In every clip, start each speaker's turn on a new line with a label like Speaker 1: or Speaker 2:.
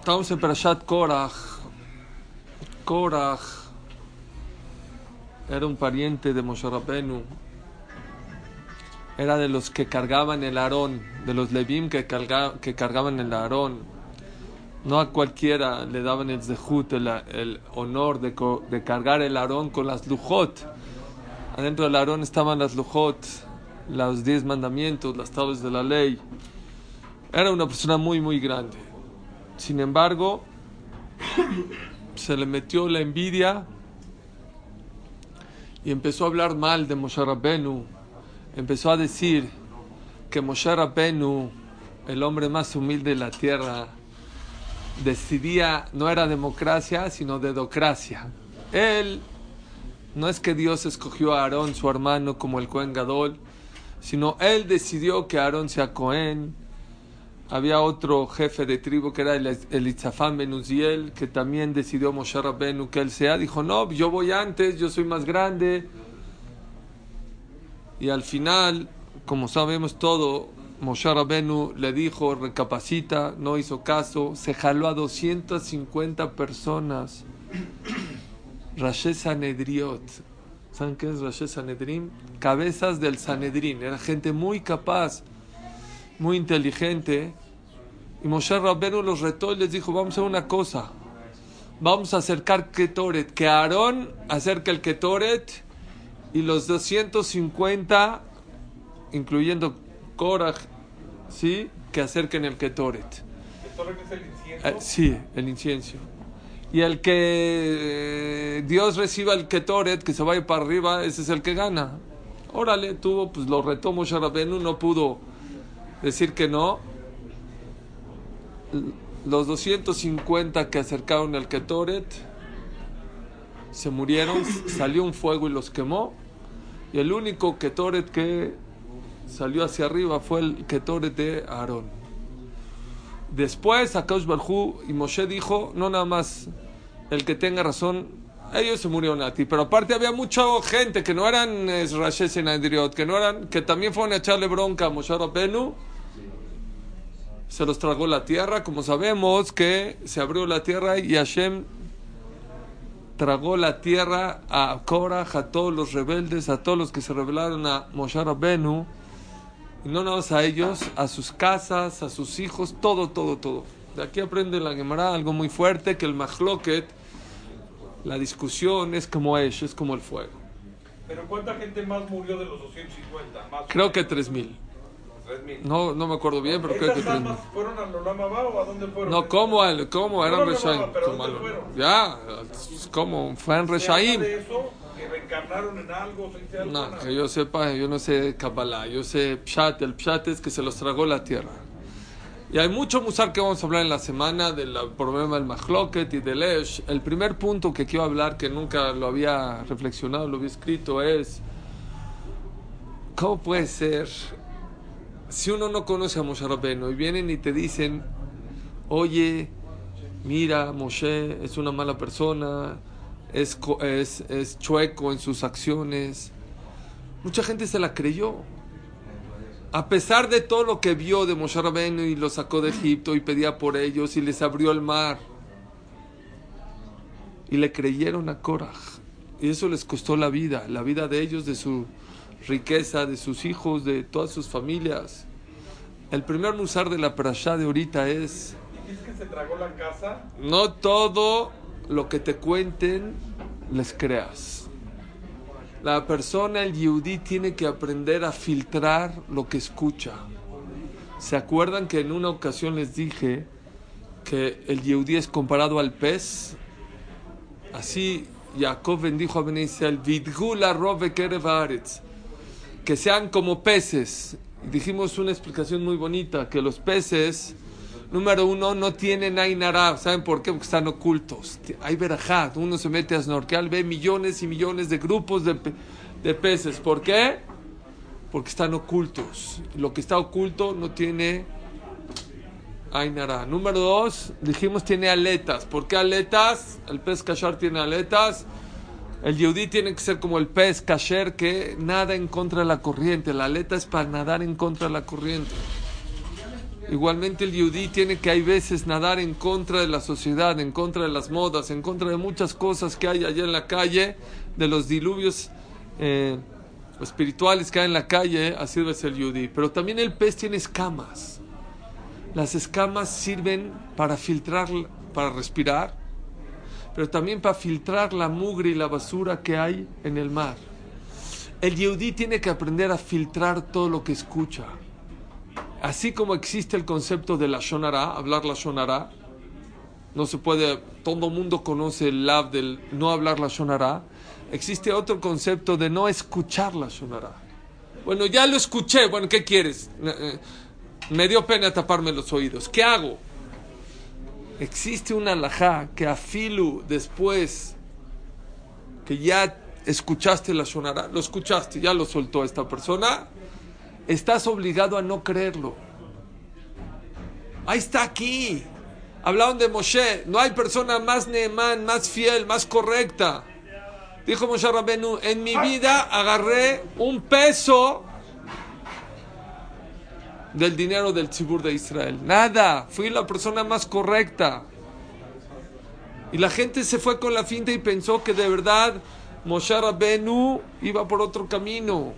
Speaker 1: Estamos en Parashat Korach. Korach era un pariente de Moshe Rabbeinu. Era de los que cargaban el arón, de los Levim que, carga, que cargaban el arón. No a cualquiera le daban el zehut, el, honor de, de, cargar el arón con las lujot. Adentro del arón estaban las lujot, los diez mandamientos, las tablas de la ley. Era una persona muy, muy grande. Sin embargo, se le metió la envidia y empezó a hablar mal de Moshe Rabbenu. Empezó a decir que Moshe Rabbenu, el hombre más humilde de la tierra, decidía, no era democracia, sino dedocracia. Él, no es que Dios escogió a Aarón, su hermano, como el Cohen Gadol, sino él decidió que Aarón sea Cohen. Había otro jefe de tribu que era el, el Itzafán Benuziel, que también decidió Moshe Rabbenu que él sea. Dijo, no, yo voy antes, yo soy más grande. Y al final, como sabemos todo, Moshe Rabbenu le dijo, recapacita, no hizo caso, se jaló a 250 personas. Rashe Sanedriot. ¿Saben qué es Rashe Sanedrim? Cabezas del Sanedrín. Era gente muy capaz, muy inteligente. Y Moshe Rabbenu los retó y les dijo, vamos a hacer una cosa. Vamos a acercar Ketoret. Que Aarón acerque el Ketoret y los 250, incluyendo Korach, ¿sí? que acerquen el Ketoret.
Speaker 2: ¿Ketoret es el incienso?
Speaker 1: Eh, sí, el incienso. Y el que eh, Dios reciba el Ketoret, que se vaya para arriba, ese es el que gana. Órale, tuvo, pues lo retó Moshe Rabbenu, no pudo decir que no. Los 250 que acercaron el Ketoret se murieron, salió un fuego y los quemó. Y el único Ketoret que salió hacia arriba fue el Ketoret de Aarón. Después, Akash Barjú y Moshe dijo: No, nada más el que tenga razón, ellos se murieron a ti. Pero aparte, había mucha gente que no eran Rashes y Nadriot, que, no eran, que también fueron a echarle bronca a Moshe Rabenu. Se los tragó la tierra, como sabemos que se abrió la tierra y Hashem tragó la tierra a Korah, a todos los rebeldes, a todos los que se rebelaron a Moshe Rabenu, no nada más a ellos, a sus casas, a sus hijos, todo, todo, todo. De aquí aprende la Gemara algo muy fuerte, que el Mahloket, la discusión es como es, es como el fuego.
Speaker 2: ¿Pero cuánta gente más murió de los 250? Más
Speaker 1: Creo que 3000.
Speaker 2: 3000.
Speaker 1: No, no me acuerdo bien, pero creo que
Speaker 2: ¿Estas
Speaker 1: 3000.
Speaker 2: almas fueron al Olam Abba o a dónde fueron?
Speaker 1: No, ¿cómo? al- ¿Cómo? Eran Reshaim.
Speaker 2: pero
Speaker 1: ¿Cómo
Speaker 2: ¿dónde
Speaker 1: al-
Speaker 2: fueron?
Speaker 1: Ya, ¿cómo? Fue en
Speaker 2: ¿Se habla
Speaker 1: Reshaim.
Speaker 2: ¿Que reencarnaron en algo?
Speaker 1: No, que yo sepa, yo no sé Kabbalah, yo sé Pshat, el Pshat es que se los tragó la tierra. Y hay mucho musar que vamos a hablar en la semana del problema del Mahloket y del Esh. El primer punto que quiero hablar, que nunca lo había reflexionado, lo había escrito, es ¿cómo puede ser si uno no conoce a Moshe Rabbeinu y vienen y te dicen, oye, mira, Moshe es una mala persona, es, es, es chueco en sus acciones. Mucha gente se la creyó. A pesar de todo lo que vio de Moshe Rabbeinu y lo sacó de Egipto y pedía por ellos y les abrió el mar. Y le creyeron a Korah. Y eso les costó la vida, la vida de ellos, de su riqueza, de sus hijos, de todas sus familias. El primer musar de la parashá de ahorita es...
Speaker 2: ¿Dijiste que se tragó la casa?
Speaker 1: No todo lo que te cuenten les creas. La persona, el yudí, tiene que aprender a filtrar lo que escucha. ¿Se acuerdan que en una ocasión les dije que el yudí es comparado al pez? Así Jacob bendijo a Ben Israel, que sean como peces. Dijimos una explicación muy bonita, que los peces, número uno, no tienen Ainara. ¿Saben por qué? Porque están ocultos. Hay verajá. Uno se mete a snorkel, ve millones y millones de grupos de, de peces. ¿Por qué? Porque están ocultos. Lo que está oculto no tiene Ainara. Número dos, dijimos tiene aletas. ¿Por qué aletas? El pez cachar tiene aletas El yehudí tiene que ser como el pez kasher que nada en contra de la corriente. La aleta es para nadar en contra de la corriente. Igualmente el yudí tiene que hay veces nadar en contra de la sociedad, en contra de las modas, en contra de muchas cosas que hay allá en la calle, de los diluvios eh, espirituales que hay en la calle, así debe ser el yudí. Pero también el pez tiene escamas. Las escamas sirven para filtrar, para respirar, pero también para filtrar la mugre y la basura que hay en el mar. El yudí tiene que aprender a filtrar todo lo que escucha así como existe el concepto de la shonara, hablar la shonara, no se puede, todo el mundo conoce el lab del no hablar la shonara, existe otro concepto de no escuchar la shonara. Bueno, ya lo escuché, bueno, ¿qué quieres? Eh, eh, me dio pena taparme los oídos, ¿qué hago? Existe una alajá que afilu después que ya escuchaste la shonara, lo escuchaste, ya lo soltó esta persona, estás obligado a no creerlo. Ahí está aquí. Hablaron de Moshe. No hay persona más neemán, más fiel, más correcta. Dijo Moshe Rabenu, en mi vida agarré un peso del dinero del Tzibur de Israel. Nada. Fui la persona más correcta. Y la gente se fue con la finta y pensó que de verdad Moshe Rabenu iba por otro camino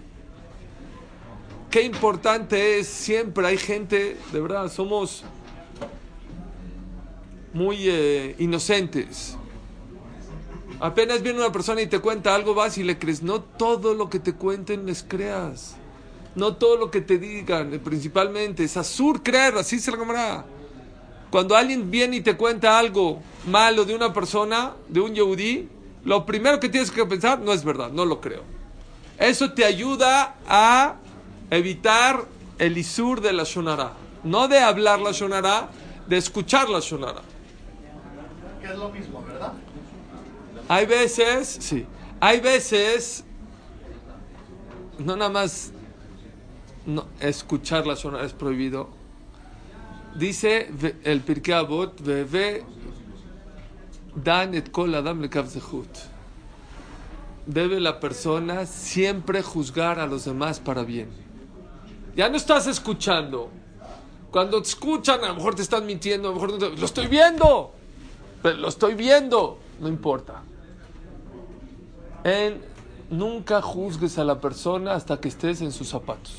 Speaker 1: qué importante es siempre, hay gente, de verdad, somos muy eh, inocentes. Apenas viene una persona y te cuenta algo, vas y le crees. No todo lo que te cuenten les creas. No todo lo que te digan, eh, principalmente. Es azur creer, así se llamará. Cuando alguien viene y te cuenta algo malo de una persona, de un yehudí, lo primero que tienes que pensar no es verdad, no lo creo. Eso te ayuda a evitar el isur de la shonara. No de hablar la shonara, de escuchar la shonara.
Speaker 3: Que es lo mismo, ¿verdad?
Speaker 1: Hay veces, sí, hay veces, no nada más no, escuchar la shonara es prohibido. Dice el Pirkei Avot, ve dan et kol adam Debe la persona siempre juzgar a los demás para bien. Ya no estás escuchando. Cuando te escuchan, a lo mejor te están mintiendo, a lo mejor lo estoy viendo. Pero lo estoy viendo, no importa. En, nunca juzgues a la persona hasta que estés en sus zapatos.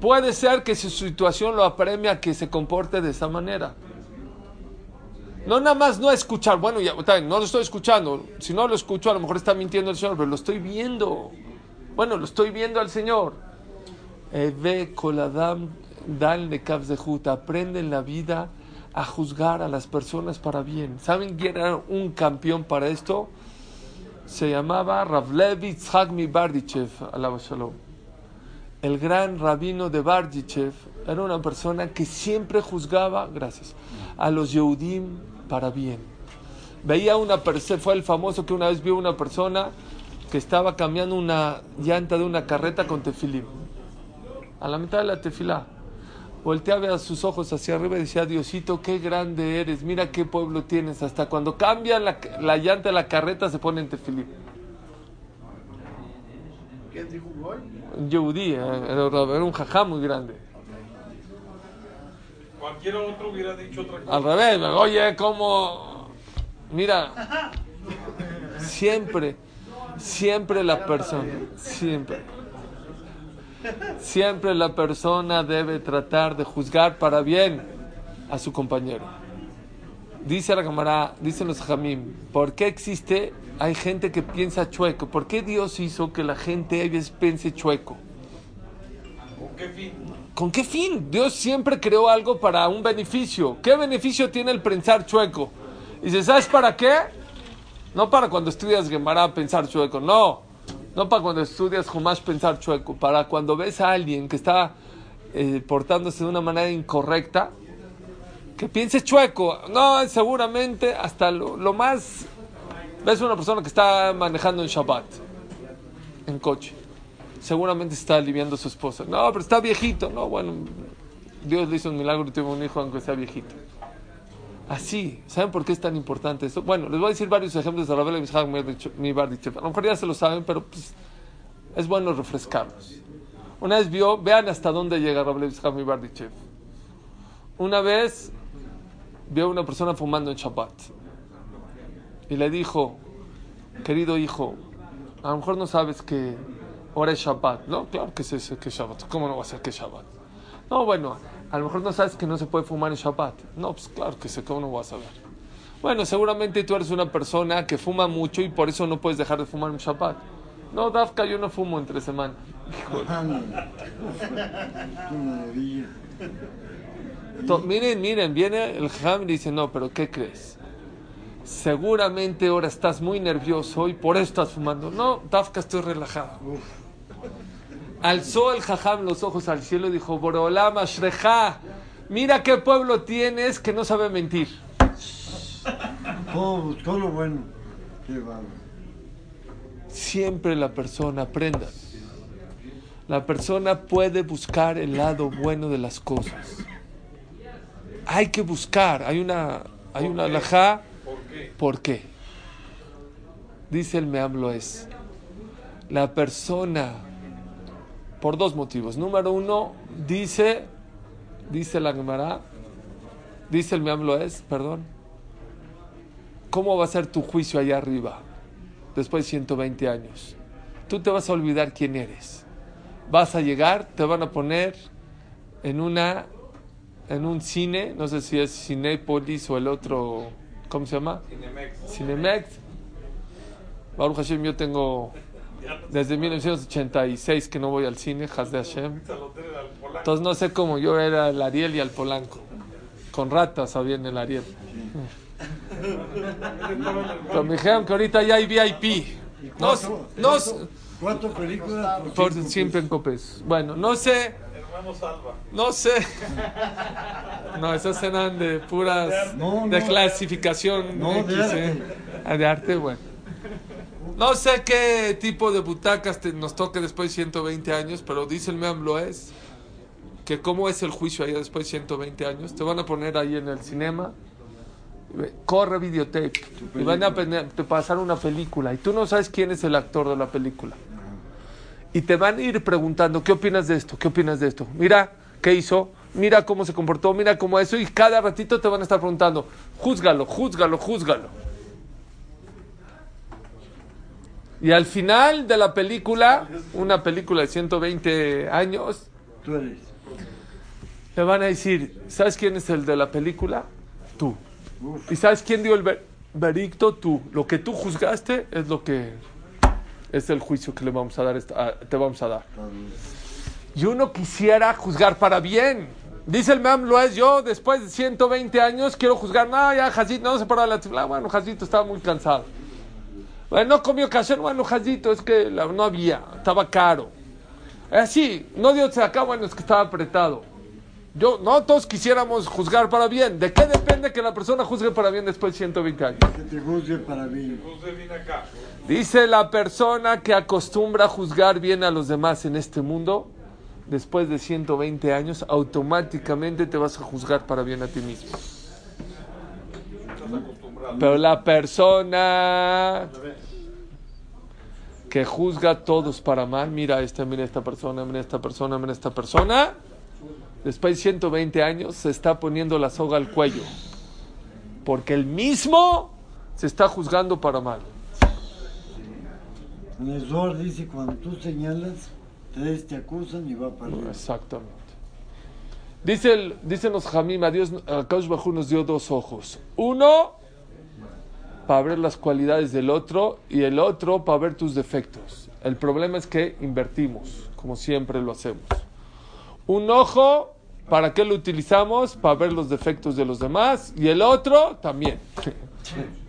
Speaker 1: Puede ser que su situación lo apremia a que se comporte de esa manera. No nada más no escuchar, bueno, ya, no lo estoy escuchando. Si no lo escucho, a lo mejor está mintiendo el Señor, pero lo estoy viendo. Bueno, lo estoy viendo al Señor. Ve Koladam Dan de Aprende en la vida a juzgar a las personas para bien. ¿Saben quién era un campeón para esto? Se llamaba Ravlevi Tzhagmi Bardichev, shalom. El gran rabino de Bardichev era una persona que siempre juzgaba, gracias, a los Yehudim para bien. Veía una persona, fue el famoso que una vez vio una persona que estaba cambiando una llanta de una carreta con tefilim a la mitad de la tefilá. Volteaba a sus ojos hacia arriba y decía, Diosito, qué grande eres, mira qué pueblo tienes. Hasta cuando cambian la, la llanta de la carreta se pone en tefilí.
Speaker 3: ¿Qué dijo
Speaker 1: Un yehudí, eh, era, un jajá muy grande.
Speaker 2: Cualquier otro hubiera dicho otra cosa.
Speaker 1: Al revés, oye, como... Mira, siempre, siempre la persona, siempre Siempre la persona debe tratar de juzgar para bien a su compañero. Dice la cámara, dicen los jamim, ¿por qué existe? Hay gente que piensa chueco. ¿Por qué Dios hizo que la gente a veces piense chueco?
Speaker 2: ¿Con qué fin?
Speaker 1: ¿Con qué fin? Dios siempre creó algo para un beneficio. ¿Qué beneficio tiene el pensar chueco? Y dice, ¿sabes para qué? No para cuando estudias Gemara pensar chueco, no. No para cuando estudias jamás pensar chueco, para cuando ves a alguien que está eh, portándose de una manera incorrecta, que piense chueco. No, seguramente hasta lo, más... Ves una persona que está manejando en Shabbat, en coche. Seguramente está aliviando a su esposa. No, pero está viejito. No, bueno, Dios le hizo un milagro y tuvo un hijo aunque sea viejito. Así. ¿Saben por qué es tan importante esto? Bueno, les voy a decir varios ejemplos de Rabel Mishak Mibardichev. A lo mejor ya se lo saben, pero pues, es bueno refrescarlos. Una vez vio, vean hasta dónde llega Rabel Mishak Mibardichev. Una vez vio a una persona fumando en Shabbat y le dijo, querido hijo, a lo mejor no sabes que ahora es Shabbat. No, claro que sé que es Shabbat. ¿Cómo no va a ser que es Shabbat? No, bueno, a lo mejor no sabes que no se puede fumar en Shabbat. No, pues claro que sé, ¿cómo no vas a saber? Bueno, seguramente tú eres una persona que fuma mucho y por eso no puedes dejar de fumar en Shabbat. No, Dafka, yo no fumo entre semana. miren, miren, viene el Jam y dice, no, pero ¿qué crees? Seguramente ahora estás muy nervioso y por eso estás fumando. No, Dafka, estoy relajado. Alzó el jajam los ojos al cielo y dijo, Borolama Shreja, mira qué pueblo tienes que no sabe mentir.
Speaker 4: Todo buscó lo bueno. Qué
Speaker 1: Siempre la persona aprenda. La persona puede buscar el lado bueno de las cosas. Hay que buscar. Hay una, hay una alajá.
Speaker 2: ¿Por qué?
Speaker 1: ¿Por qué? Dice el Meamlo es. La persona por dos motivos. Número uno, dice, dice la Gemara, dice el Meamlo es, perdón, ¿cómo va a ser tu juicio allá arriba después de 120 años? Tú te vas a olvidar quién eres. Vas a llegar, te van a poner en una en un cine, no sé si es Cinepolis o el otro, ¿cómo se llama?
Speaker 2: Cinemex.
Speaker 1: Cinemex. Baruch Hashem, yo tengo desde 1986 que no voy al cine, Haz de Hashem. Entonces no sé cómo yo era el Ariel y el Polanco. Con ratas había en el Ariel. Pero me dijeron que ahorita ya hay VIP. No, no,
Speaker 4: ¿Cuántas películas?
Speaker 1: por siempre en copes. Bueno, no sé,
Speaker 2: Hermano Salva.
Speaker 1: no sé. No, esas eran de puras,
Speaker 4: No,
Speaker 1: de
Speaker 4: no.
Speaker 1: clasificación
Speaker 4: No, de
Speaker 1: X, ¿eh?
Speaker 4: arte.
Speaker 1: Ah, de arte, bueno. No sé qué tipo de butacas te- nos toque después de 120 años, pero dice el Meam es que cómo es el juicio allá después de 120 años. Te van a poner ahí en el cinema, corre videotape, y van a te pasar una película, y tú no sabes quién es el actor de la película. Y te van a ir preguntando, ¿qué opinas de esto? ¿Qué opinas de esto? Mira, ¿qué hizo? Mira cómo se comportó, mira cómo eso, y cada ratito te van a estar preguntando, júzgalo, júzgalo, júzgalo. Y al final de la película, una película de 120 años, le van a decir, ¿sabes quién es el de la película? Tú. ¿Y sabes quién dio el ver- veredicto? Tú. Lo que tú juzgaste es lo que es el juicio que le vamos a dar, a- te vamos a dar. Y uno quisiera juzgar para bien. Dice el Mam Loez, yo después de 120 años quiero juzgar. No, ya Jazito no se paró la tefilá. Bueno, Jazito estaba muy cansado. Bueno, no comió kasher. Bueno, Jazito, es que la- no había, estaba caro. Así, no dio acá, bueno, es que estaba apretado. Yo, no todos quisiéramos juzgar para bien. ¿De qué depende que la persona juzgue para bien después de 120 años?
Speaker 4: Que te juzgue para
Speaker 2: acá.
Speaker 1: Dice la persona que acostumbra a juzgar bien a los demás en este mundo, después de 120 años, automáticamente te vas a juzgar para bien a ti mismo. Pero la persona que juzga a todos para mal, mira esta, mira esta persona, mira esta persona, mira esta persona, después de 120 años se está poniendo la soga al cuello. Porque él mismo se está juzgando para mal.
Speaker 4: En el Zohar dice, cuando tú señalas, tres te acusan y va para arriba.
Speaker 1: Exactamente. Dice el, dicen los Jamim, a Dios, a Kaush Bajú nos dio dos ojos. Uno, para ver las cualidades del otro, y el otro, para ver tus defectos. El problema es que invertimos, como siempre lo hacemos. Un ojo, ¿para qué lo utilizamos? Para ver los defectos de los demás, y el otro también.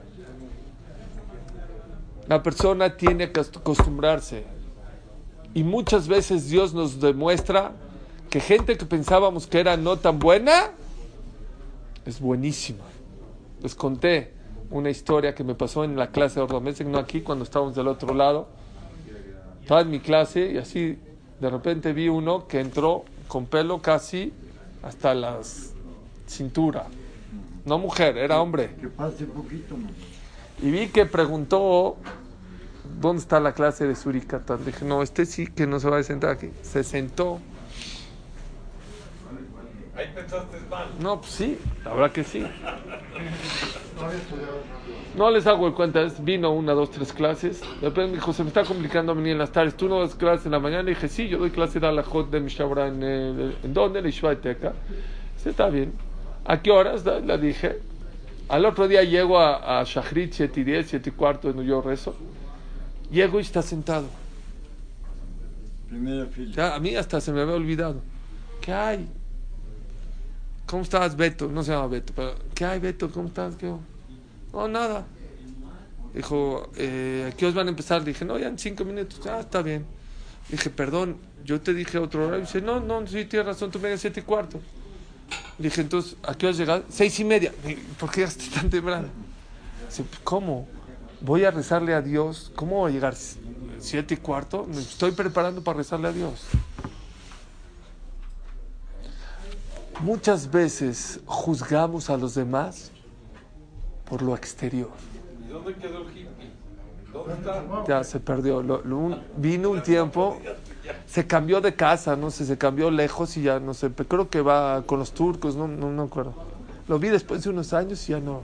Speaker 1: La persona tiene que acostumbrarse. Y muchas veces Dios nos demuestra que gente que pensábamos que era no tan buena es buenísima. Les conté una historia que me pasó en la clase de Ordomesek, no aquí, cuando estábamos del otro lado. Estaba en mi clase y así de repente vi uno que entró con pelo casi hasta la cintura. no mujer, era hombre.
Speaker 4: Que pase poquito, man.
Speaker 1: Y vi que preguntó, ¿dónde está la clase de Surikatan? Dije, no, este sí que no se va a sentar aquí. Se sentó.
Speaker 2: Ahí pensaste mal.
Speaker 1: No, pues sí, la verdad que sí. No les hago el cuenta, vino una, dos, tres clases. De repente me dijo, se me está complicando venir en las tardes. ¿Tú no das clases en la mañana? Le dije, sí, yo doy clase de la Hot de Mishabra en, ¿en dónde? En la Yeshiva de Teca. Dice, está bien. ¿A qué horas? Le dije. Al otro día llego a, a Shachrit, 7 y 10, 7 y cuarto, donde yo rezo. Llego y está sentado.
Speaker 4: Primera fila.
Speaker 1: Ya, a mí hasta se me había olvidado. ¿Qué hay? ¿Cómo estás, Beto? No se llama Beto, pero ¿qué hay, Beto? ¿Cómo estás? ¿Qué? No, nada. Dijo, eh, ¿a qué os van a empezar? Dije, no, ya en cinco minutos. Ah, está bien. Dije, perdón, yo te dije otro horario. Dice, no, no, sí, tienes razón, tú me digas siete y cuarto. Dije, entonces, ¿a qué has llegado? Seis y media. ¿Por qué llegaste tan temprano? Dice, ¿cómo? Voy a rezarle a Dios. ¿Cómo voy a llegar siete y cuarto? Me estoy preparando para rezarle a Dios. Muchas veces juzgamos a los demás por lo exterior.
Speaker 2: ¿Y dónde quedó el hippie? ¿Dónde está?
Speaker 1: Ya se perdió. Lo- lo- un- vino un tiempo, se cambió de casa, no sé, se cambió lejos y ya no sé. Creo que va con los turcos, no, no, no me acuerdo. Lo vi después de unos años y ya no.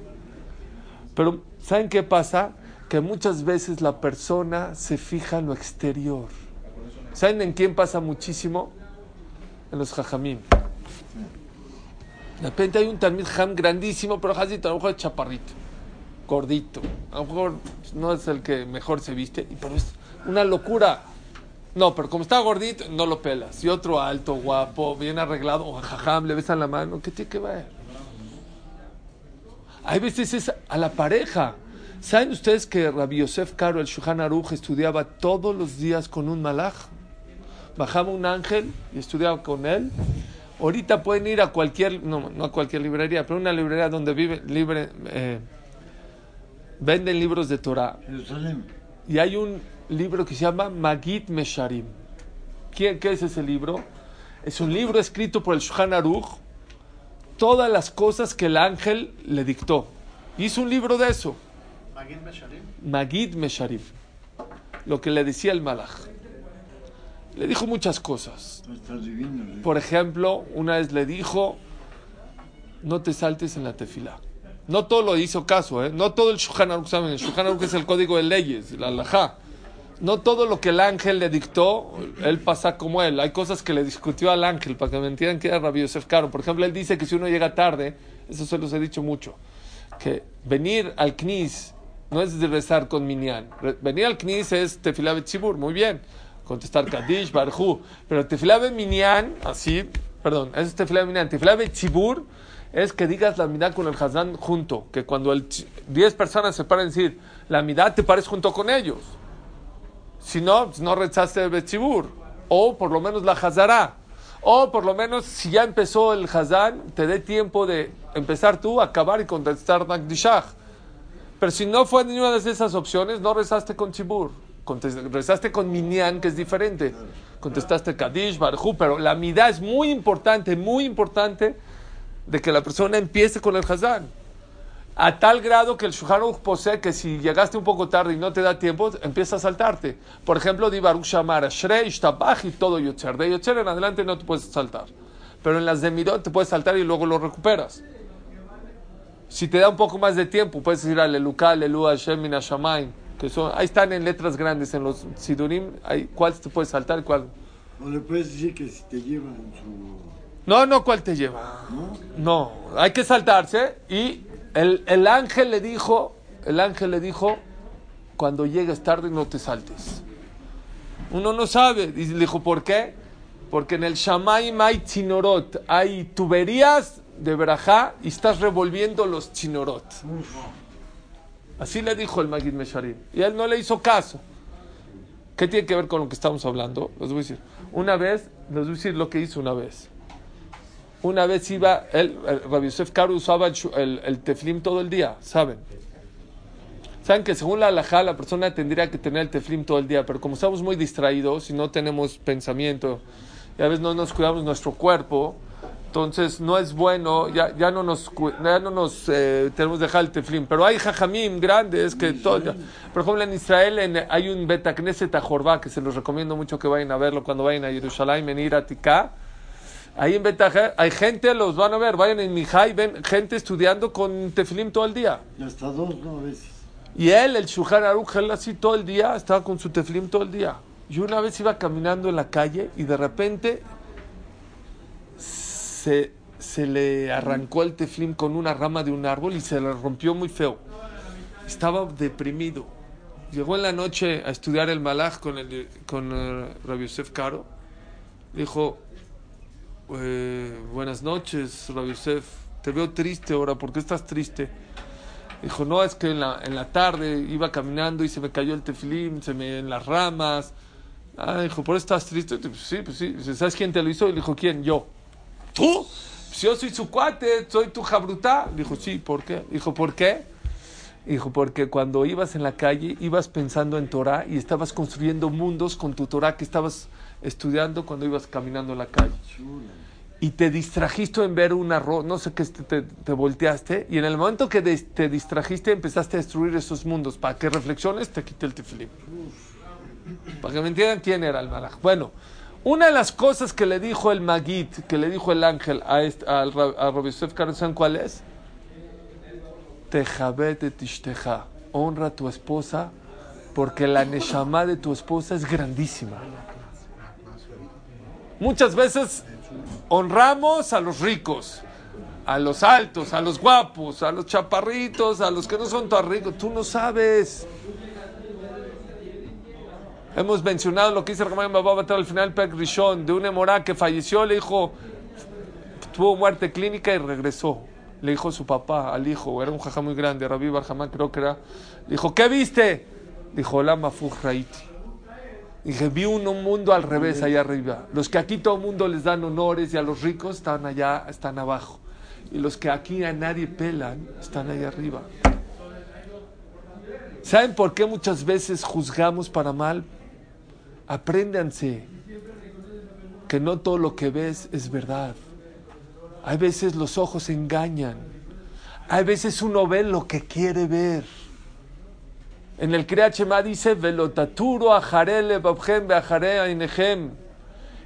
Speaker 1: Pero, ¿saben qué pasa? Que muchas veces la persona se fija en lo exterior. ¿Saben en quién pasa muchísimo? En los jajamim. De repente hay un Talmid Ham grandísimo, pero Hazit a lo mejor es chaparrito, gordito. A lo mejor no es el que mejor se viste, pero es una locura. No, pero como está gordito, no lo pelas. Y otro alto, guapo, bien arreglado, o jajam, le besan la mano, ¿qué tiene que ver? Hay veces es a la pareja. ¿Saben ustedes que Rabbi Yosef Caro, el Shuhan Aruch, estudiaba todos los días con un malaj? Bajaba un ángel y estudiaba con él. Ahorita pueden ir a cualquier, no, no a cualquier librería, pero una librería donde vive, libre, eh, venden libros de Torah. Y hay un libro que se llama Magid Mesharim. ¿Quién, ¿Qué es ese libro? Es un libro escrito por el Shulchan Aruch, todas las cosas que el ángel le dictó. Hizo un libro de eso,
Speaker 3: Magid Mesharim.
Speaker 1: Magid Mesharim, lo que le decía el Malach. Le dijo muchas cosas.
Speaker 4: ¿eh?
Speaker 1: Por ejemplo, una vez le dijo, no te saltes en la tefila. No todo lo hizo caso, ¿eh? No todo el Shulchan Aruch, ¿saben? El Shulchan Aruch es el código de leyes, la halajá. No todo lo que el ángel le dictó, él pasa como él. Hay cosas que le discutió al ángel, para que me entiendan que era Rabbi Yosef Caro. Por ejemplo, él dice que si uno llega tarde, eso se los he dicho mucho, que venir al Knis no es de rezar con Minyan. Venir al Knis es Tefilá Betzibur, muy bien. Contestar Kadish, Barhu. Pero Tefilá Minyan, así, perdón, es Tefilá Minyan. Tefilá Betzibur es que digas la mitad con el Hazán junto. Que cuando el ch- 10 personas se paran decir la mitad, te pares junto con ellos. Si no, pues no rezaste el Betzibur. O por lo menos la Hazara. O por lo menos, si ya empezó el Hazán, te dé tiempo de empezar tú, acabar y contestar Nagdishach. Pero si no fue ninguna de esas opciones, no rezaste con Chibur. Rezaste con Minyan, que es diferente. Contestaste Kadish, Barhu, pero la midá es muy importante, muy importante de que la persona empiece con el Hazán. A tal grado que el Shulchan Aruch posee que si llegaste un poco tarde y no te da tiempo, empieza a saltarte. Por ejemplo, di Baruch Shamar, Shrei, Shtabach y todo Yotzer. De Yotzer en adelante no te puedes saltar. Pero en las de Mirot te puedes saltar y luego lo recuperas. Si te da un poco más de tiempo, puedes ir al Eluká, Alelu, Hashem, Min Hashamayim, que son, ahí están en letras grandes, en los Sidurim, hay, cuál te puedes saltar y cuál.
Speaker 4: O le puedes decir que si te llevan su.
Speaker 1: No, no, ¿cuál te lleva?
Speaker 4: ¿No?
Speaker 1: No, hay que saltarse. Y el, el ángel le dijo, el ángel le dijo, cuando llegues tarde no te saltes. Uno no sabe. Y le dijo, ¿por qué? Porque en el Shamaim hay chinorot, hay tuberías de verajá y estás revolviendo los chinorot. Así le dijo el Magid Mesharim. Y él no le hizo caso. ¿Qué tiene que ver con lo que estamos hablando? Les voy a decir. Una vez, les voy a decir lo que hizo una vez. Una vez iba, él, el Rabbi Yosef Karu usaba el, el teflim todo el día, ¿saben? Saben que según la halajá la persona tendría que tener el teflim todo el día, pero como estamos muy distraídos y no tenemos pensamiento y a veces no nos cuidamos nuestro cuerpo, Entonces no es bueno, ya, ya no nos, ya no nos eh, tenemos que dejar el teflín. Pero hay jajamim grandes que todo, por ejemplo en Israel en- hay un Betacneset Ajorba que se los recomiendo mucho que vayan a verlo cuando vayan a Jerusalén, en Iratika. Ahí en Betaj hay gente, los van a ver, vayan en Mijai, ven gente estudiando con teflín todo el día.
Speaker 4: Y hasta dos, ¿no? A veces.
Speaker 1: Y él, el Shuhan Aruch, él así todo el día, estaba con su teflim todo el día. Y una vez iba caminando en la calle y de repente se, se le arrancó el teflim con una rama de un árbol y se le rompió muy feo. Estaba deprimido. Llegó en la noche a estudiar el malach con, el, con eh, Rabbi Yosef Caro. Dijo, eh, buenas noches, Rabbi Yosef. Te veo triste ahora, ¿por qué estás triste? Dijo, no, es que en la, en la tarde iba caminando y se me cayó el tefilín, se me en las ramas. Ah, dijo, ¿por eso estás triste? Pues sí, pues sí. ¿Sabes quién te lo hizo? Y le dijo, ¿quién? Yo. ¿Tú? Yo soy su cuate, soy tu jabruta. Dijo, sí, ¿por qué? Dijo, ¿por qué? Dijo, porque cuando ibas en la calle, ibas pensando en Torah y estabas construyendo mundos con tu Torah que estabas estudiando cuando ibas caminando en la calle y te distrajiste en ver un arroz, no sé qué, te, te- te volteaste, y en el momento que te distrajiste empezaste a destruir esos mundos. Para que reflexiones, te quité el tefilín. Para que me entiendan quién era el malaj. Bueno, una de las cosas que le dijo el Magid, que le dijo el ángel a, este, a ¿saben cuál es? Tejabet de tishteja. Honra a tu esposa, porque la neshama de tu esposa es grandísima. Muchas veces honramos a los ricos, a los altos, a los guapos, a los chaparritos, a los que no son tan ricos. Tú no sabes. Hemos mencionado lo que dice Ramón Babá al final Pek Rishon, de un emorá que falleció, le dijo, tuvo muerte clínica y regresó. Le dijo su papá al hijo, era un jajá muy grande, Rabbi Barhamán creo que era. Le dijo, ¿qué viste? Dijo, Lama Fuj Raiti. Dije, vi un mundo al revés allá arriba. Los que aquí todo el mundo les dan honores y a los ricos están allá, están abajo. Y los que aquí a nadie pelan, están allá arriba. ¿Saben por qué muchas veces juzgamos para mal? Apréndanse que no todo lo que ves es verdad. Hay veces los ojos engañan. Hay veces uno ve lo que quiere ver. En el Kriyat Shema dice, Velotaturo ajarele babjem ainejem.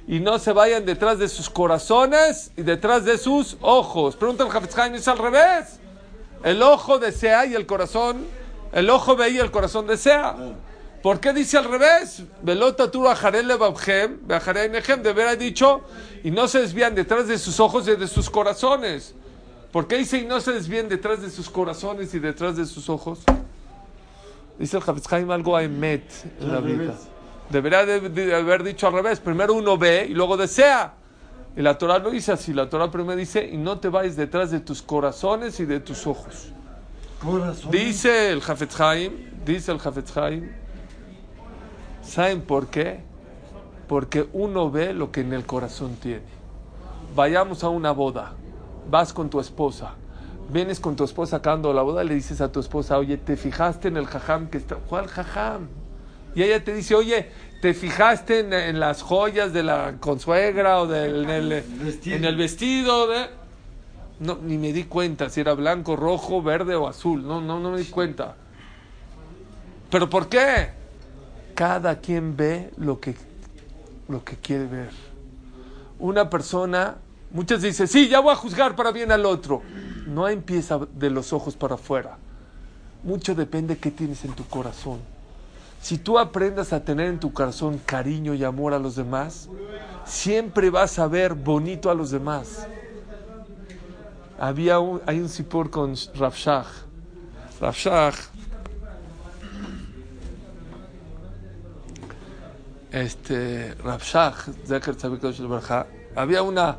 Speaker 1: Y no se vayan detrás de sus corazones y detrás de sus ojos. Pregunta el Hafez es al revés. El ojo desea y el corazón, el ojo ve y el corazón desea. ¿Por qué dice al revés? Velotaturo ajarele babjem. De haber dicho, y no se desvían detrás de sus ojos y de sus corazones. ¿Por qué dice y no se desvían detrás de sus corazones y detrás de sus ojos? Dice el Haim algo a Emet en la vida. Debería de, de haber dicho al revés. Primero uno ve y luego desea. Y la Torah lo dice así. La Torah primero dice, y no te vayas detrás de tus corazones y de tus ojos. Dice el Haim, dice el Haim, ¿saben por qué? Porque uno ve lo que en el corazón tiene. Vayamos a una boda, vas con tu esposa, vienes con tu esposa acabando la boda, le dices a tu esposa, oye, ¿te fijaste en el jajam que está? ¿Cuál jajam? Y ella te dice, oye, ¿te fijaste en, en las joyas de la consuegra o del, en, el,
Speaker 4: Vestido.
Speaker 1: en el vestido de... No, ni me di cuenta si era blanco, rojo, verde o azul. No, no, no me di cuenta. ¿Pero por qué? Cada quien ve lo que, lo que quiere ver. Una persona, muchas dicen, sí, ya voy a juzgar para bien al otro. No empieza de los ojos para afuera. Mucho depende de qué tienes en tu corazón. Si tú aprendas a tener en tu corazón cariño y amor a los demás, siempre vas a ver bonito a los demás. Había hay un sipur con Rav Shach. Este, Rav Shach, Zeker Tzavik Kodesh Levarja, había una,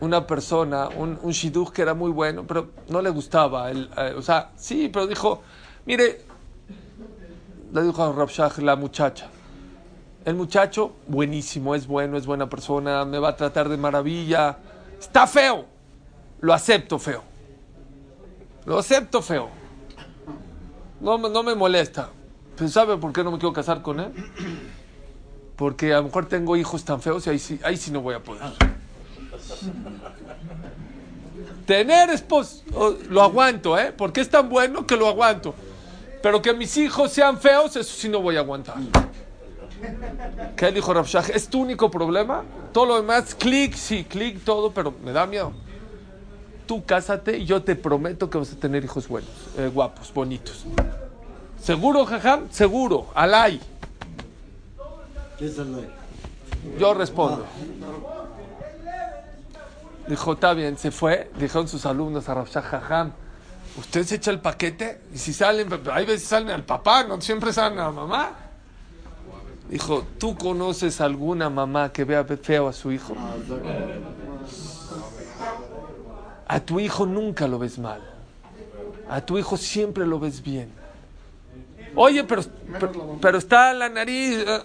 Speaker 1: una persona, un, un shidduch que era muy bueno, pero no le gustaba. Eh, o sea, sí, pero dijo, mire, le dijo a Rav Shach la muchacha. El muchacho, buenísimo, es bueno, es buena persona, me va a tratar de maravilla. Está feo, lo acepto feo. Lo acepto feo. No, no me molesta. Pero ¿sabe por qué no me quiero casar con él? Porque a lo mejor tengo hijos tan feos y ahí sí, ahí sí no voy a poder. Tener esposo, oh, lo aguanto, ¿eh? Porque es tan bueno que lo aguanto. Pero que mis hijos sean feos, eso sí no voy a aguantar. ¿Qué dijo Rabshah? ¿Es tu único problema? Todo lo demás, clic, sí, clic, todo, pero me da miedo. Tú cásate y yo te prometo que vas a tener hijos buenos, eh, guapos, bonitos. ¿Seguro, jajam? Seguro. Alay. Yo respondo. Dijo, está bien, se fue. Dijeron sus alumnos a Rabshah Jajam. ¿Usted se echa el paquete? Y si salen, hay veces salen al papá, no siempre salen a la mamá. Dijo, ¿tú conoces alguna mamá que vea feo a su hijo? A tu hijo nunca lo ves mal. A tu hijo siempre lo ves bien. Oye, pero, pero, pero está la nariz. eh.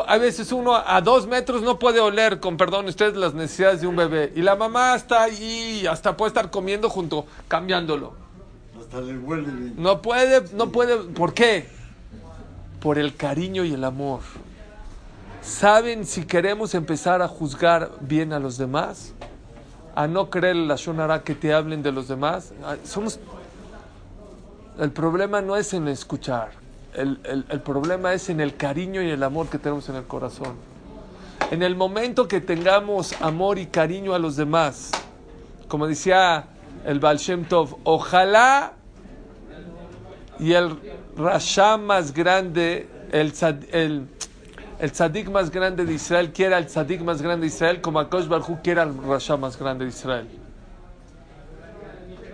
Speaker 1: A veces uno a dos metros no puede oler, con perdón ustedes, las necesidades de un bebé. Y la mamá está ahí, hasta puede estar comiendo junto, cambiándolo.
Speaker 4: Hasta le huele bien.
Speaker 1: No puede, no puede. ¿Por qué? Por el cariño y el amor. ¿Saben si queremos empezar a juzgar bien a los demás? A no creer la Shonara que te hablen de los demás. Ah, Somos. El problema no es en escuchar. El, el- el problema es en el cariño y el amor que tenemos en el corazón. En el momento que tengamos amor y cariño a los demás, como decía el Baal Shem Tov, ojalá y el Rasha más grande, el, el, el tzadik más grande de Israel quiera el tzadik más grande de Israel, como Akosh Barhu quiera el Rasha más grande de Israel.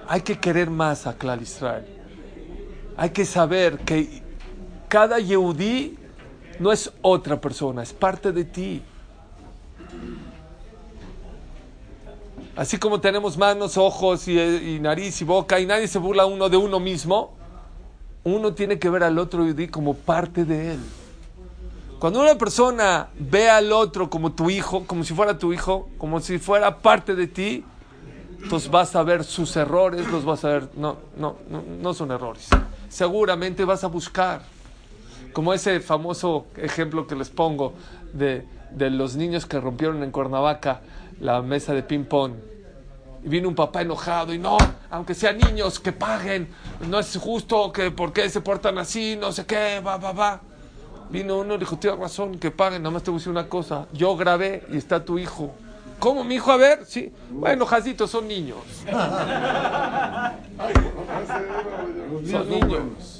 Speaker 1: Hay que querer más a Klal Israel. Hay que saber que cada Yehudí no es otra persona, es parte de ti. Así como tenemos manos, ojos y, nariz y boca y nadie se burla uno de uno mismo, uno tiene que ver al otro Yehudí como parte de él. Cuando una persona ve al otro como tu hijo, como si fuera tu hijo, como si fuera parte de ti, entonces vas a ver sus errores, los vas a ver, no, no, no, no son errores. Seguramente vas a buscar, como ese famoso ejemplo que les pongo de, de los niños que rompieron en Cuernavaca la mesa de ping pong. Y vino un papá enojado y no, aunque sean niños, que paguen, no es justo, que por qué se portan así, no sé qué, va, va, va. Vino uno y dijo, tienes razón, que paguen, nada más te voy a decir una cosa, yo grabé y está tu hijo. ¿Cómo, mi hijo? A ver, sí. Bueno, Jacitos, son niños. Son niños.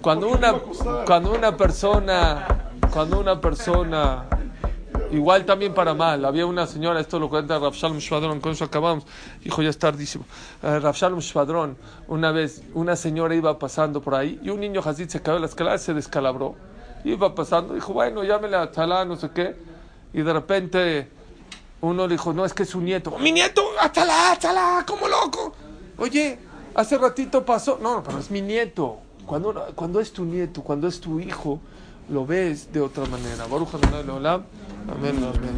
Speaker 1: Cuando una, cuando una persona, cuando una persona, igual también para mal, había una señora, esto lo cuenta Rav Shalom Shvadron, con eso acabamos, hijo, ya es tardísimo. Eh, Rav Shalom Shvadron, una vez, una señora iba pasando por ahí y un niño Hazid se cayó de la escalera, se descalabró. Iba pasando, dijo, bueno, llámele a Chalá, no sé qué, y de repente uno le dijo, no, es que es su nieto. Mi nieto, ¡Achala, achala! como loco! Oye, hace ratito pasó. No, pero es mi nieto. Cuando, cuando es tu nieto, cuando es tu hijo, lo ves de otra manera. Amén. Amén.